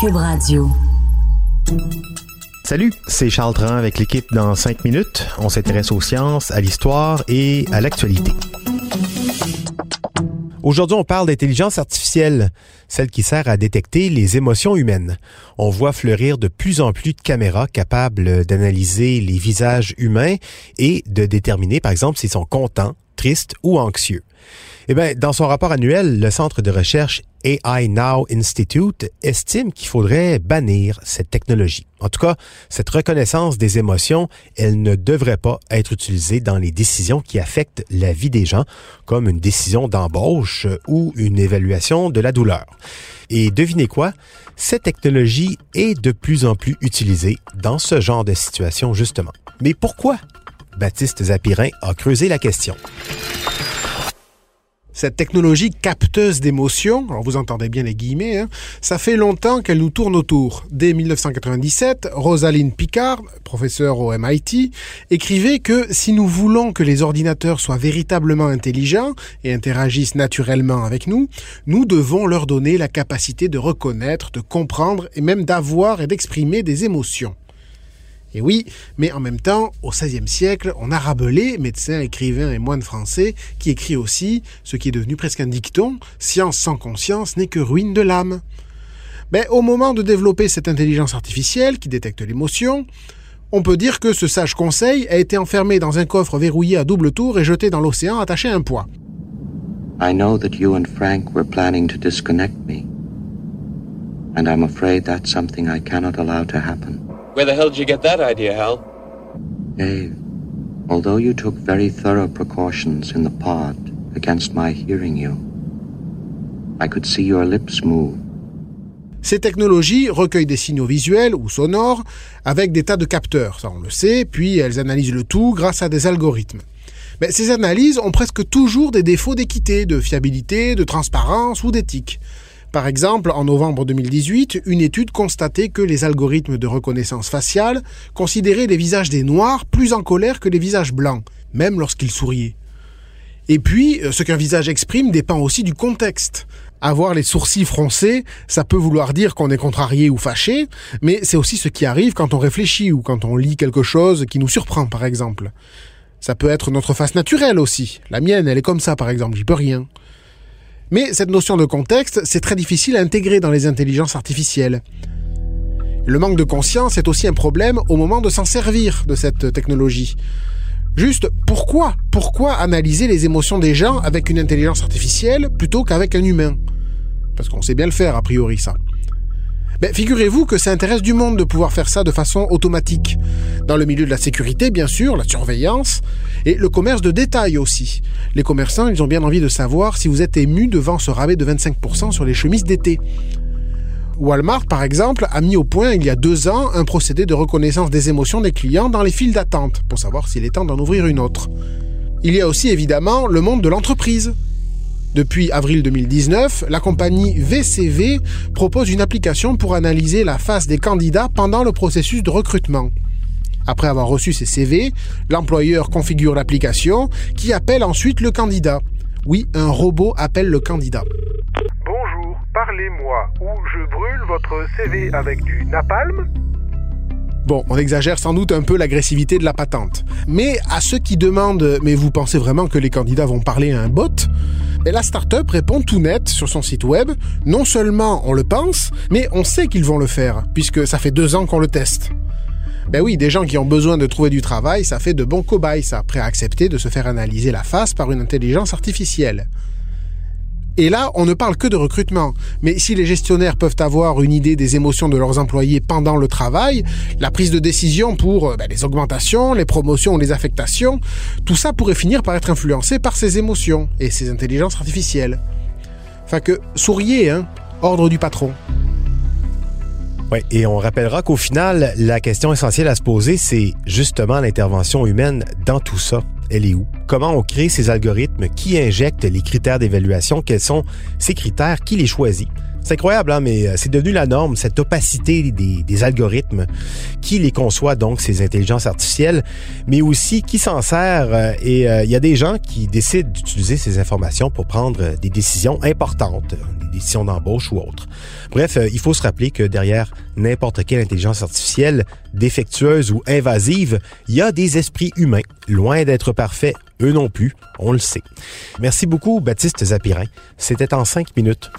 Cube Radio. Salut, c'est Charles Tran avec l'équipe dans 5 minutes. On s'intéresse aux sciences, à l'histoire et à l'actualité. Aujourd'hui, on parle d'intelligence artificielle, celle qui sert à détecter les émotions humaines. On voit fleurir de plus en plus de caméras capables d'analyser les visages humains et de déterminer, par exemple, s'ils sont contents, tristes ou anxieux. Eh bien, dans son rapport annuel, le centre de recherche AI Now Institute estime qu'il faudrait bannir cette technologie. En tout cas, cette reconnaissance des émotions, elle ne devrait pas être utilisée dans les décisions qui affectent la vie des gens, comme une décision d'embauche ou une évaluation de la douleur. Et devinez quoi? Cette technologie est de plus en plus utilisée dans ce genre de situation, justement. Mais pourquoi? Baptiste Zapirin a creusé la question. Cette technologie capteuse d'émotions, alors vous entendez bien les guillemets, hein, ça fait longtemps qu'elle nous tourne autour. Dès 1997, Rosaline Picard, professeure au MIT, écrivait que si nous voulons que les ordinateurs soient véritablement intelligents et interagissent naturellement avec nous, nous devons leur donner la capacité de reconnaître, de comprendre et même d'avoir et d'exprimer des émotions. Et oui, mais en même temps, au XVIe siècle, on a Rabelais, médecin, écrivain et moine français, qui écrit aussi ce qui est devenu presque un dicton Science sans conscience n'est que ruine de l'âme. Mais au moment de développer cette intelligence artificielle qui détecte l'émotion, on peut dire que ce sage conseil a été enfermé dans un coffre verrouillé à double tour et jeté dans l'océan attaché à un poids. I know that you and Frank were planning to disconnect me. And I'm afraid that's something I cannot allow to happen. Where the hell did you get that idea, Hal? Dave, although you took very thorough precautions in the pod against my hearing you, I could see your lips move. Ces technologies recueillent des signaux visuels ou sonores avec des tas de capteurs, ça on le sait, puis elles analysent le tout grâce à des algorithmes. Mais ces analyses ont presque toujours des défauts d'équité, de fiabilité, de transparence ou d'éthique. Par exemple, en novembre 2018, une étude constatait que les algorithmes de reconnaissance faciale considéraient les visages des Noirs plus en colère que les visages blancs, même lorsqu'ils souriaient. Et puis, euh, ce qu'un visage exprime dépend aussi du contexte. Avoir les sourcils froncés, ça peut vouloir dire qu'on est contrarié ou fâché, mais c'est aussi ce qui arrive quand on réfléchit ou quand on lit quelque chose qui nous surprend, par exemple. Ça peut être notre face naturelle aussi. La mienne, elle est comme ça, par exemple, j'y peux rien. Mais cette notion de contexte, c'est très difficile à intégrer dans les intelligences artificielles. Le manque de conscience est aussi un problème au moment de s'en servir de cette technologie. Juste, pourquoi Pourquoi analyser les émotions des gens avec une intelligence artificielle plutôt qu'avec un humain? Parce qu'on sait bien le faire, a priori, ça. Ben, figurez-vous que ça intéresse du monde de pouvoir faire ça de façon automatique. Dans le milieu de la sécurité, bien sûr, la surveillance, et le commerce de détail aussi. Les commerçants, ils ont bien envie de savoir si vous êtes ému devant ce rabais de 25% sur les chemises d'été. Walmart, par exemple, a mis au point il y a deux ans un procédé de reconnaissance des émotions des clients dans les files d'attente, pour savoir s'il est temps d'en ouvrir une autre. Il y a aussi évidemment le monde de l'entreprise. Depuis avril 2019, la compagnie VCV propose une application pour analyser la face des candidats pendant le processus de recrutement. Après avoir reçu ses CV, l'employeur configure l'application qui appelle ensuite le candidat. Oui, un robot appelle le candidat. Bonjour, parlez-moi ou je brûle votre CV avec du napalm? Bon, on exagère sans doute un peu l'agressivité de la patente. Mais à ceux qui demandent Mais vous pensez vraiment que les candidats vont parler à un bot? Et la startup répond tout net sur son site web. Non seulement on le pense, mais on sait qu'ils vont le faire, puisque ça fait deux ans qu'on le teste. Ben oui, des gens qui ont besoin de trouver du travail, ça fait de bons cobayes, ça, prêt à accepter de se faire analyser la face par une intelligence artificielle. Et là, on ne parle que de recrutement. Mais si les gestionnaires peuvent avoir une idée des émotions de leurs employés pendant le travail, la prise de décision pour euh, ben, les augmentations, les promotions ou les affectations, tout ça pourrait finir par être influencé par ces émotions et ces intelligences artificielles. Enfin que, souriez, hein, ordre du patron. Oui, et on rappellera qu'au final, la question essentielle à se poser, c'est justement l'intervention humaine dans tout ça elle est où? Comment on crée ces algorithmes? Qui injecte les critères d'évaluation? Quels sont ces critères? Qui les choisit? C'est incroyable, hein, mais euh, c'est devenu la norme, cette opacité des, algorithmes. Qui les conçoit donc, ces intelligences artificielles, mais aussi qui s'en sert. Euh, et euh, il y a des gens qui décident d'utiliser ces informations pour prendre des décisions importantes, d'embauche ou autres. Bref, il faut se rappeler que derrière n'importe quelle intelligence artificielle, défectueuse ou invasive, il y a des esprits humains, loin d'être parfaits, eux non plus, on le sait. Merci beaucoup, Baptiste Zapirin. C'était en cinq minutes.